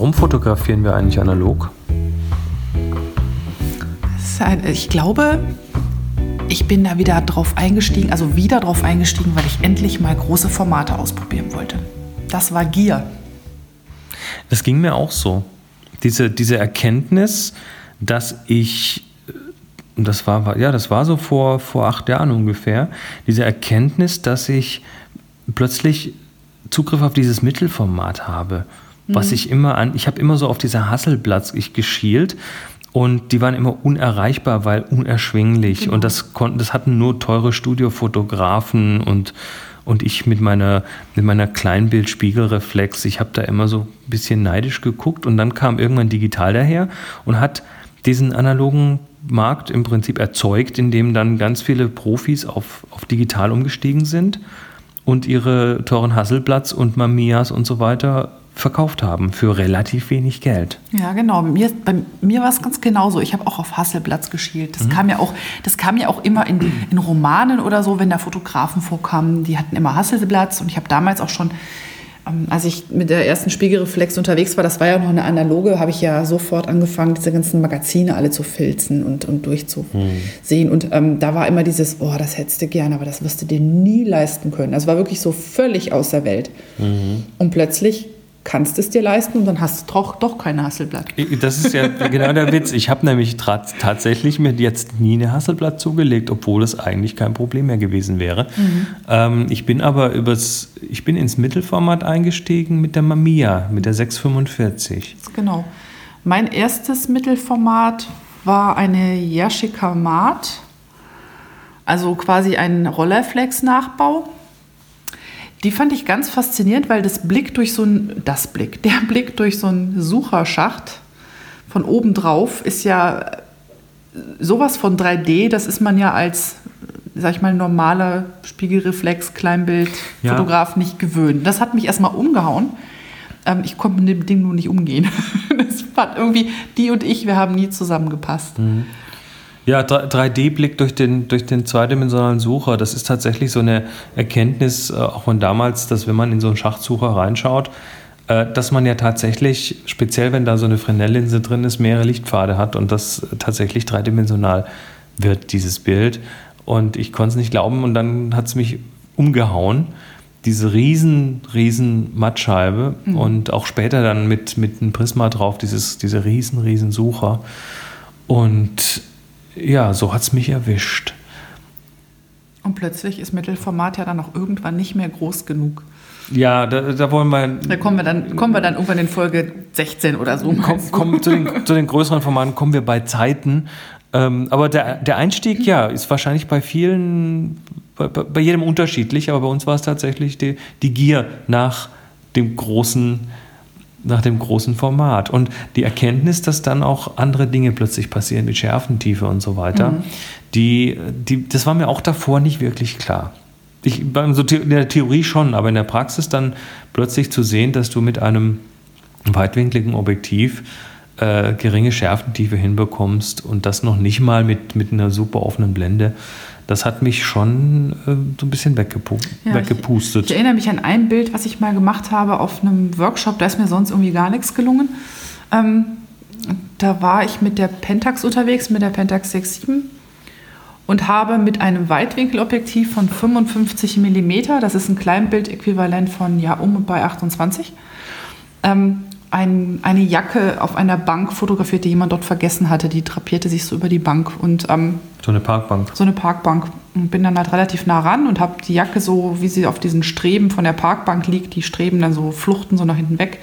Warum fotografieren wir eigentlich analog? Ich glaube, ich bin da wieder drauf eingestiegen, also wieder drauf eingestiegen, weil ich endlich mal große Formate ausprobieren wollte. Das war Gier. Das ging mir auch so. Diese, diese Erkenntnis, dass ich, das war, ja, das war so vor, vor acht Jahren ungefähr, diese Erkenntnis, dass ich plötzlich Zugriff auf dieses Mittelformat habe. Was mhm. ich immer an, ich habe immer so auf dieser Hasselplatz ich geschielt und die waren immer unerreichbar, weil unerschwinglich. Genau. Und das konnten, das hatten nur teure Studiofotografen und, und ich mit meiner, mit meiner Kleinbildspiegelreflex. Ich habe da immer so ein bisschen neidisch geguckt und dann kam irgendwann digital daher und hat diesen analogen Markt im Prinzip erzeugt, indem dann ganz viele Profis auf, auf digital umgestiegen sind und ihre teuren Hasselblatts und Mamias und so weiter verkauft haben für relativ wenig Geld. Ja, genau. Bei mir, bei mir war es ganz genauso. Ich habe auch auf Hasselblatts geschielt. Das, mhm. kam ja auch, das kam ja auch immer in, in Romanen oder so, wenn da Fotografen vorkamen. Die hatten immer Hasselblatts. Und ich habe damals auch schon, ähm, als ich mit der ersten Spiegelreflex unterwegs war, das war ja noch eine analoge, habe ich ja sofort angefangen, diese ganzen Magazine alle zu filzen und, und durchzusehen. Mhm. Und ähm, da war immer dieses, oh, das hättest du gerne, aber das wirst du dir nie leisten können. Das war wirklich so völlig aus der Welt. Mhm. Und plötzlich kannst es dir leisten und dann hast du doch, doch kein Hasselblatt. Das ist ja genau der Witz. Ich habe nämlich tatsächlich mir jetzt nie eine Hasselblatt zugelegt, obwohl es eigentlich kein Problem mehr gewesen wäre. Mhm. Ähm, ich bin aber übers, ich bin ins Mittelformat eingestiegen mit der Mamiya, mit der 645. Genau. Mein erstes Mittelformat war eine Yashica Mat, also quasi ein Rollerflex-Nachbau die fand ich ganz faszinierend, weil das Blick durch so ein, das Blick, der Blick durch so einen Sucherschacht von oben drauf ist ja sowas von 3D, das ist man ja als, sag ich mal, normaler Spiegelreflex, Kleinbild-Fotograf ja. nicht gewöhnt. Das hat mich erstmal umgehauen. Ähm, ich konnte mit dem Ding nur nicht umgehen. das hat irgendwie, die und ich, wir haben nie zusammengepasst. Mhm. Ja, 3D-Blick durch den, durch den zweidimensionalen Sucher, das ist tatsächlich so eine Erkenntnis, äh, auch von damals, dass wenn man in so einen Schachtsucher reinschaut, äh, dass man ja tatsächlich, speziell wenn da so eine Fresnel-Linse drin ist, mehrere Lichtpfade hat und das tatsächlich dreidimensional wird, dieses Bild. Und ich konnte es nicht glauben und dann hat es mich umgehauen. Diese riesen, riesen Mattscheibe mhm. und auch später dann mit, mit einem Prisma drauf, dieses, diese riesen, riesen Sucher. Und ja, so hat es mich erwischt. Und plötzlich ist Mittelformat ja dann auch irgendwann nicht mehr groß genug. Ja, da, da wollen wir. Da kommen wir, dann, kommen wir dann irgendwann in Folge 16 oder so. Komm, komm, zu, den, zu den größeren Formaten kommen wir bei Zeiten. Ähm, aber der, der Einstieg, ja, ist wahrscheinlich bei vielen, bei, bei jedem unterschiedlich, aber bei uns war es tatsächlich die, die Gier nach dem großen nach dem großen Format. Und die Erkenntnis, dass dann auch andere Dinge plötzlich passieren, wie Schärfentiefe und so weiter, mhm. die, die, das war mir auch davor nicht wirklich klar. Ich, so in der Theorie schon, aber in der Praxis dann plötzlich zu sehen, dass du mit einem weitwinkligen Objektiv äh, geringe Schärfentiefe hinbekommst und das noch nicht mal mit, mit einer super offenen Blende, das hat mich schon äh, so ein bisschen weggepu ja, weggepustet. Ich, ich, erinnere mich an ein Bild, was ich mal gemacht habe auf einem Workshop, da ist mir sonst irgendwie gar nichts gelungen. Ähm, da war ich mit der Pentax unterwegs, mit der Pentax 6.7 und habe mit einem Weitwinkelobjektiv von 55 mm, das ist ein Kleinbildäquivalent von ja um und bei 28, ähm, ein, eine Jacke auf einer Bank fotografiert, die jemand dort vergessen hatte. Die drapierte sich so über die Bank. Und, ähm, so eine Parkbank. So eine Parkbank. Und bin dann halt relativ nah ran und habe die Jacke so, wie sie auf diesen Streben von der Parkbank liegt, die Streben dann so fluchten so nach hinten weg.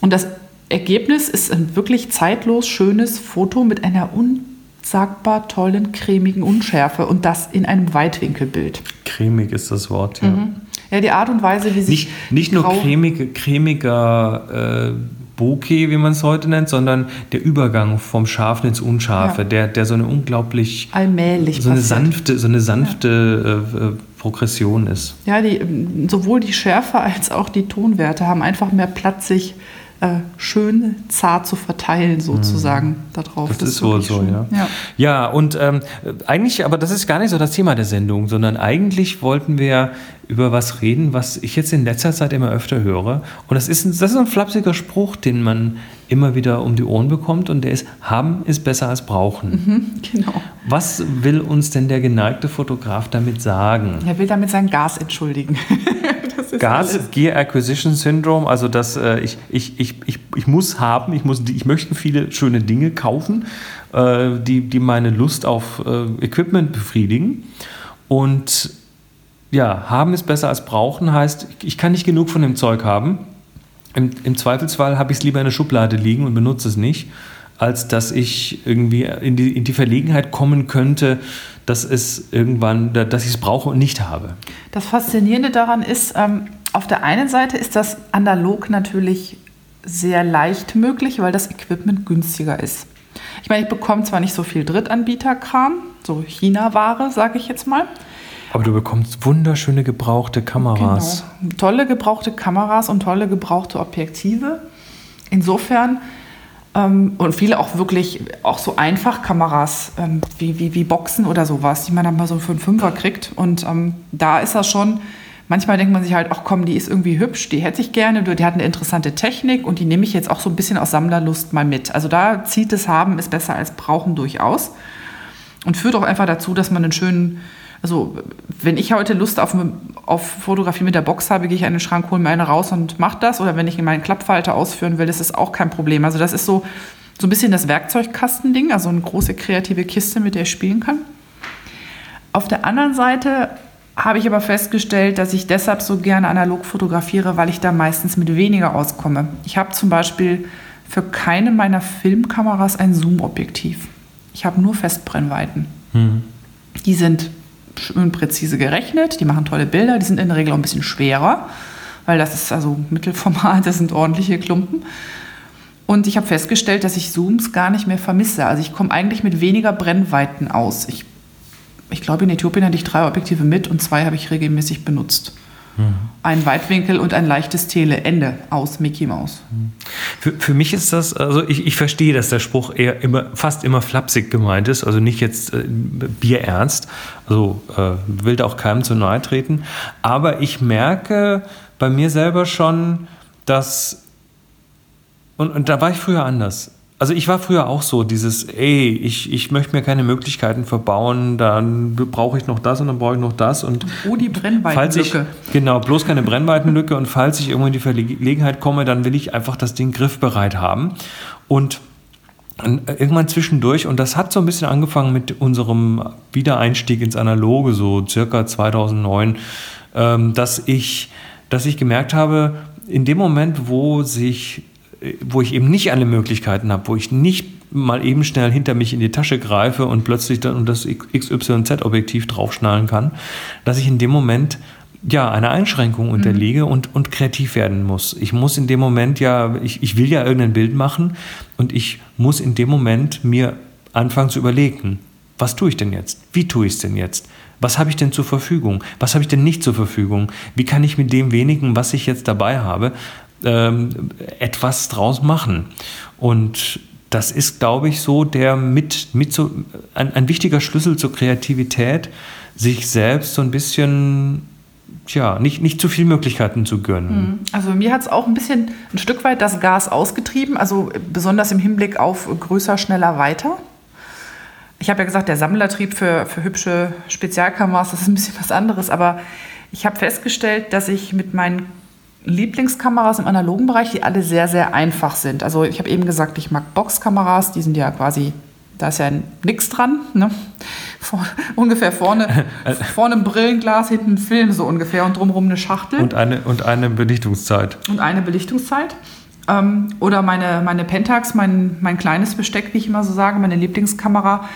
Und das Ergebnis ist ein wirklich zeitlos schönes Foto mit einer unsagbar tollen, cremigen Unschärfe und das in einem Weitwinkelbild. Cremig ist das Wort, ja. Mhm. Ja, die Art und Weise, wie sich. Nicht, nicht nur cremige, cremiger äh, Bokeh, wie man es heute nennt, sondern der Übergang vom Scharfen ins Unscharfe, ja. der, der so eine unglaublich. Allmählich. So eine sanfte, so eine sanfte ja. äh, Progression ist. Ja, die, sowohl die Schärfe als auch die Tonwerte haben einfach mehr Platz, sich äh, schön zart zu verteilen, sozusagen, mhm. darauf. Das, das ist wohl so, ja. ja. Ja, und ähm, eigentlich, aber das ist gar nicht so das Thema der Sendung, sondern eigentlich wollten wir über was reden, was ich jetzt in letzter Zeit immer öfter höre. Und das ist ein, das ist ein flapsiger Spruch, den man immer wieder um die Ohren bekommt und der ist, haben ist besser als brauchen. Mhm, genau. Was will uns denn der geneigte Fotograf damit sagen? Er will damit sein Gas entschuldigen. Gas, alles. Gear Acquisition Syndrome, also dass äh, ich, ich, ich, ich, ich muss haben, ich, muss, ich möchte viele schöne Dinge kaufen, äh, die, die meine Lust auf äh, Equipment befriedigen. Und ja, haben ist besser als brauchen heißt, ich kann nicht genug von dem Zeug haben. Im, im Zweifelsfall habe ich es lieber in der Schublade liegen und benutze es nicht, als dass ich irgendwie in die, in die Verlegenheit kommen könnte, dass es irgendwann, dass ich es brauche und nicht habe. Das Faszinierende daran ist, ähm, auf der einen Seite ist das analog natürlich sehr leicht möglich, weil das Equipment günstiger ist. Ich meine, ich bekomme zwar nicht so viel Drittanbieterkram, so China-Ware, sage ich jetzt mal. Aber du bekommst wunderschöne gebrauchte Kameras. Genau. Tolle gebrauchte Kameras und tolle gebrauchte Objektive. Insofern und viele auch wirklich auch so Einfachkameras ähm, wie, wie, wie Boxen oder sowas, die man dann mal so für einen Fünfer kriegt. Und ähm, da ist das schon, manchmal denkt man sich halt, ach komm, die ist irgendwie hübsch, die hätte ich gerne, die hat eine interessante Technik und die nehme ich jetzt auch so ein bisschen aus Sammlerlust mal mit. Also da zieht es haben, ist besser als brauchen durchaus. Und führt auch einfach dazu, dass man einen schönen also wenn ich heute Lust auf, auf Fotografie mit der Box habe, gehe ich in den Schrank, hole mir eine raus und mache das. Oder wenn ich meinen Klappfalter ausführen will, das ist auch kein Problem. Also das ist so, so ein bisschen das Werkzeugkastending, also eine große kreative Kiste, mit der ich spielen kann. Auf der anderen Seite habe ich aber festgestellt, dass ich deshalb so gerne analog fotografiere, weil ich da meistens mit weniger auskomme. Ich habe zum Beispiel für keine meiner Filmkameras ein Zoom-Objektiv. Ich habe nur Festbrennweiten. Mhm. Die sind schön präzise gerechnet, die machen tolle Bilder, die sind in der Regel auch ein bisschen schwerer, weil das ist also Mittelformat, das sind ordentliche Klumpen. Und ich habe festgestellt, dass ich Zooms gar nicht mehr vermisse. Also ich komme eigentlich mit weniger Brennweiten aus. Ich, ich glaube, in Äthiopien hatte ich drei Objektive mit und zwei habe ich regelmäßig benutzt. Mhm. Ein Weitwinkel und ein leichtes Tele. Ende aus Mickey Mouse. Für, für mich ist das, also ich, ich verstehe, dass der Spruch eher immer, fast immer flapsig gemeint ist, also nicht jetzt äh, bierernst, also äh, will da auch keinem zu nahe treten. Aber ich merke bei mir selber schon, dass, und, und da war ich früher anders. Also ich war früher auch so, dieses, ey, ich, ich möchte mir keine Möglichkeiten verbauen, dann brauche ich noch das und dann brauche ich noch das. Und oh, die Brennweitenlücke. Genau, bloß keine Brennweitenlücke und falls ich irgendwo in die Verlegenheit komme, dann will ich einfach das Ding griffbereit haben. Und irgendwann zwischendurch, und das hat so ein bisschen angefangen mit unserem Wiedereinstieg ins Analoge, so circa 2009, ähm, dass, ich, dass ich gemerkt habe, in dem Moment, wo sich wo ich eben nicht alle Möglichkeiten habe, wo ich nicht mal eben schnell hinter mich in die Tasche greife und plötzlich dann das XYZ-Objektiv draufschnallen kann, dass ich in dem Moment ja einer Einschränkung unterliege mhm. und, und kreativ werden muss. Ich muss in dem Moment ja, ich, ich will ja irgendein Bild machen und ich muss in dem Moment mir anfangen zu überlegen, was tue ich denn jetzt? Wie tue ich es denn jetzt? Was habe ich denn zur Verfügung? Was habe ich denn nicht zur Verfügung? Wie kann ich mit dem wenigen, was ich jetzt dabei habe, ähm, etwas draus machen. Und das ist, glaube ich, so der mit, mit so ein, ein wichtiger Schlüssel zur Kreativität, sich selbst so ein bisschen tja, nicht, nicht zu viele Möglichkeiten zu gönnen. Mhm. Also mir hat es auch ein bisschen ein Stück weit das Gas ausgetrieben, also besonders im Hinblick auf größer, schneller, weiter. Ich habe ja gesagt, der Sammlertrieb für, für hübsche Spezialkameras, das ist ein bisschen was anderes, aber ich habe festgestellt, dass ich mit meinen Lieblingskameras im analogen Bereich, die alle sehr, sehr einfach sind. Also ich habe eben gesagt, ich mag Boxkameras, die sind ja quasi, da ist ja nichts dran. Ne? Vor, ungefähr vorne, vorne ein Brillenglas, hinten ein Film so ungefähr und drumherum eine Schachtel. Und eine, und eine Belichtungszeit. Und eine Belichtungszeit. Ähm, oder meine, meine Pentax, mein, mein kleines Besteck, wie ich immer so sage, meine Lieblingskamera.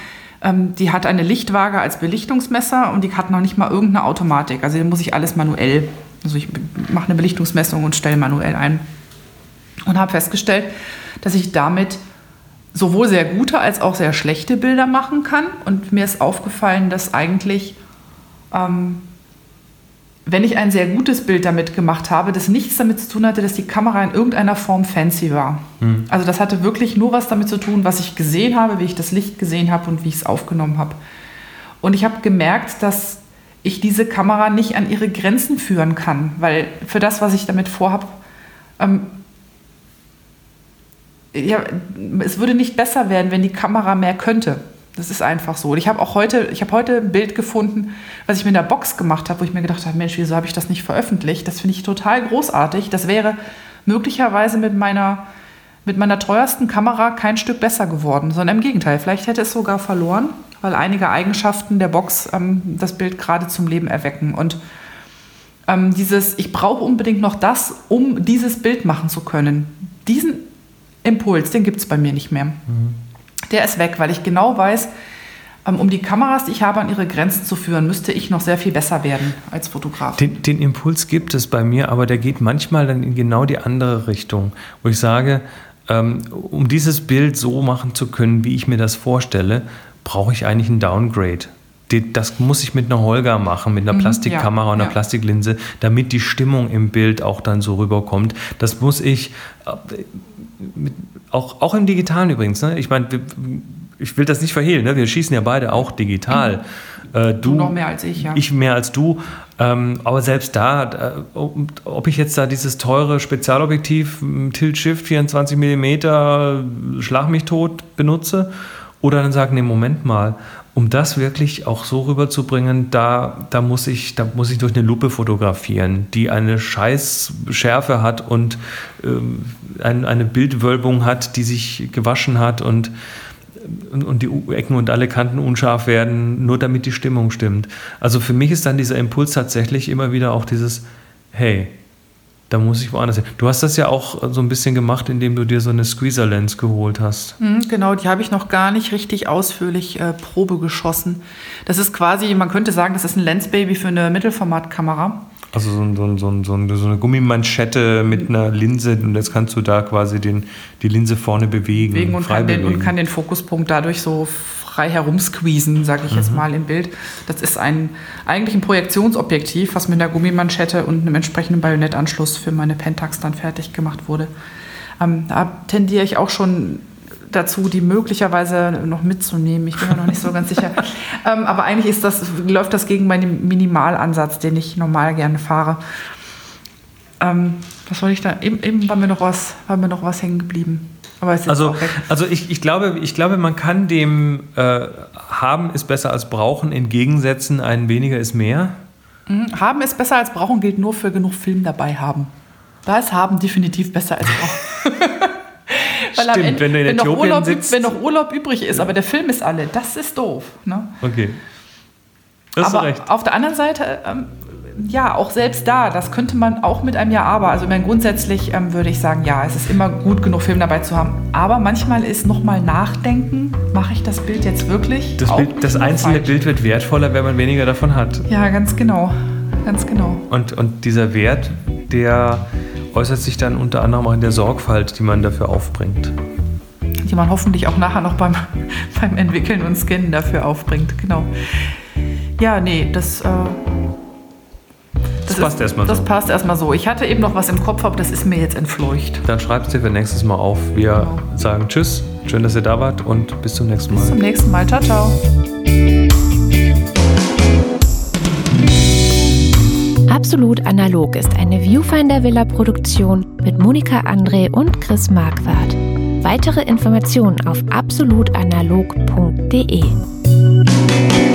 Ähm, die hat eine Lichtwaage als Belichtungsmesser und die hat noch nicht mal irgendeine Automatik. Also die muss ich alles manuell also ich mache eine Belichtungsmessung und stelle manuell ein. Und habe festgestellt, dass ich damit sowohl sehr gute als auch sehr schlechte Bilder machen kann. Und mir ist aufgefallen, dass eigentlich ähm, wenn ich ein sehr gutes Bild damit gemacht habe, das nichts damit zu tun hatte, dass die Kamera in irgendeiner Form fancy war. Mhm. Also das hatte wirklich nur was damit zu tun, was ich gesehen habe, wie ich das Licht gesehen habe und wie ich es aufgenommen habe. Und ich habe gemerkt, dass ich diese Kamera nicht an ihre Grenzen führen kann, weil für das, was ich damit vorhabe, ähm, ja, es würde nicht besser werden, wenn die Kamera mehr könnte. Das ist einfach so. Und ich habe auch heute, ich habe heute ein Bild gefunden, was ich mir in der Box gemacht habe, wo ich mir gedacht habe, Mensch, wieso habe ich das nicht veröffentlicht? Das finde ich total großartig. Das wäre möglicherweise mit meiner, mit meiner teuersten Kamera kein Stück besser geworden, sondern im Gegenteil, vielleicht hätte es sogar verloren, weil einige Eigenschaften der Box ähm, das Bild gerade zum Leben erwecken. Und ähm, dieses, ich brauche unbedingt noch das, um dieses Bild machen zu können. Diesen Impuls, den gibt es bei mir nicht mehr. Mhm der ist weg, weil ich genau weiß, ähm, um die Kameras, die ich habe, an ihre Grenzen zu führen, müsste ich noch sehr viel besser werden als Fotograf. Den, den, Impuls gibt es bei mir, aber der geht manchmal dann in genau die andere Richtung, wo ich sage, ähm, um dieses Bild so machen zu können, wie ich mir das vorstelle, brauche ich eigentlich ein Downgrade. Das muss ich mit einer Holger machen, mit einer mhm, Plastikkamera ja, und einer ja. Plastiklinse, damit die Stimmung im Bild auch dann so rüberkommt. Das muss ich äh, auch, auch im Digitalen übrigens. Ne? Ich meine, ich will das nicht verhehlen. Ne? Wir schießen ja beide auch digital. Mhm. Äh, du, du, noch mehr als ich, ja. Ich mehr als du. Ähm, aber selbst da, äh, ob ich jetzt da dieses teure Spezialobjektiv Tilt Shift 24 mm Schlag mich tot benutze oder dann sagen, nee, Moment mal, um das wirklich auch so rüberzubringen, da, da, muss ich, da muss ich durch eine Lupe fotografieren, die eine scheiß Schärfe hat und ähm, ein, eine Bildwölbung hat, die sich gewaschen hat und, und, und, die Ecken und alle Kanten unscharf werden, nur damit die Stimmung stimmt. Also für mich ist dann dieser Impuls tatsächlich immer wieder auch dieses, hey, da muss ich woanders hin. Du hast das ja auch so ein bisschen gemacht, indem du dir so eine Squeezer-Lens geholt hast. Mhm, genau, die habe ich noch gar nicht richtig ausführlich äh, Probe geschossen. Das ist quasi, man könnte sagen, das ist ein Lensbaby für eine Mittelformatkamera. Also so, so, so, so, eine Gummimanschette mit einer Linse und jetzt kannst du da quasi den, die Linse vorne bewegen. bewegen und, kann bewegen. Den, und kann den Fokuspunkt dadurch so frei herumsqueezen, sage ich mhm. jetzt mal im Bild. Das ist ein, eigentlich ein Projektionsobjektiv, was mit einer Gummimanschette und einem entsprechenden Bajonettanschluss für meine Pentax dann fertig gemacht wurde. Ähm, da tendiere ich auch schon dazu, die möglicherweise noch mitzunehmen. Ich bin mir noch nicht so ganz sicher. Ähm, aber eigentlich ist das, läuft das gegen meinen Minimalansatz, den ich normal gerne fahre. Ähm, was wollte ich da? Eben, eben war mir noch was, war mir noch was hängen geblieben also, also ich, ich, glaube, ich glaube, man kann dem äh, Haben ist besser als Brauchen entgegensetzen, ein weniger ist mehr. Mhm. Haben ist besser als Brauchen gilt nur für genug Film dabei haben. Da ist Haben definitiv besser als Brauchen. Weil Stimmt, Ende, wenn du in wenn Äthiopien noch Urlaub, sitzt. Wenn noch Urlaub übrig ist, ja. aber der Film ist alle, das ist doof. Ne? Okay. Das aber recht. auf der anderen Seite ähm, ja, auch selbst da, das könnte man auch mit einem Ja, aber. Also ich meine, grundsätzlich ähm, würde ich sagen, ja, es ist immer gut genug Film dabei zu haben. Aber manchmal ist nochmal nachdenken, mache ich das Bild jetzt wirklich? Das, Bild, das einzelne falsch. Bild wird wertvoller, wenn man weniger davon hat. Ja, ganz genau. Ganz genau. Und, und dieser Wert, der äußert sich dann unter anderem auch in der Sorgfalt, die man dafür aufbringt. Die man hoffentlich auch nachher noch beim, beim Entwickeln und Scannen dafür aufbringt, genau. Ja, nee, das. Äh das, passt erstmal so. Das passt erstmal so. Ich hatte eben noch was im Kopf, aber das ist mir jetzt entfleucht. Dann schreibt es dir für nächstes Mal auf. Wir genau. sagen Tschüss, schön, dass ihr da wart und bis zum nächsten Mal. Bis zum nächsten Mal. Ciao, ciao. Absolut Analog ist eine Viewfinder Villa Produktion mit Monika André und Chris Marquardt. Weitere Informationen auf absolutanalog.de.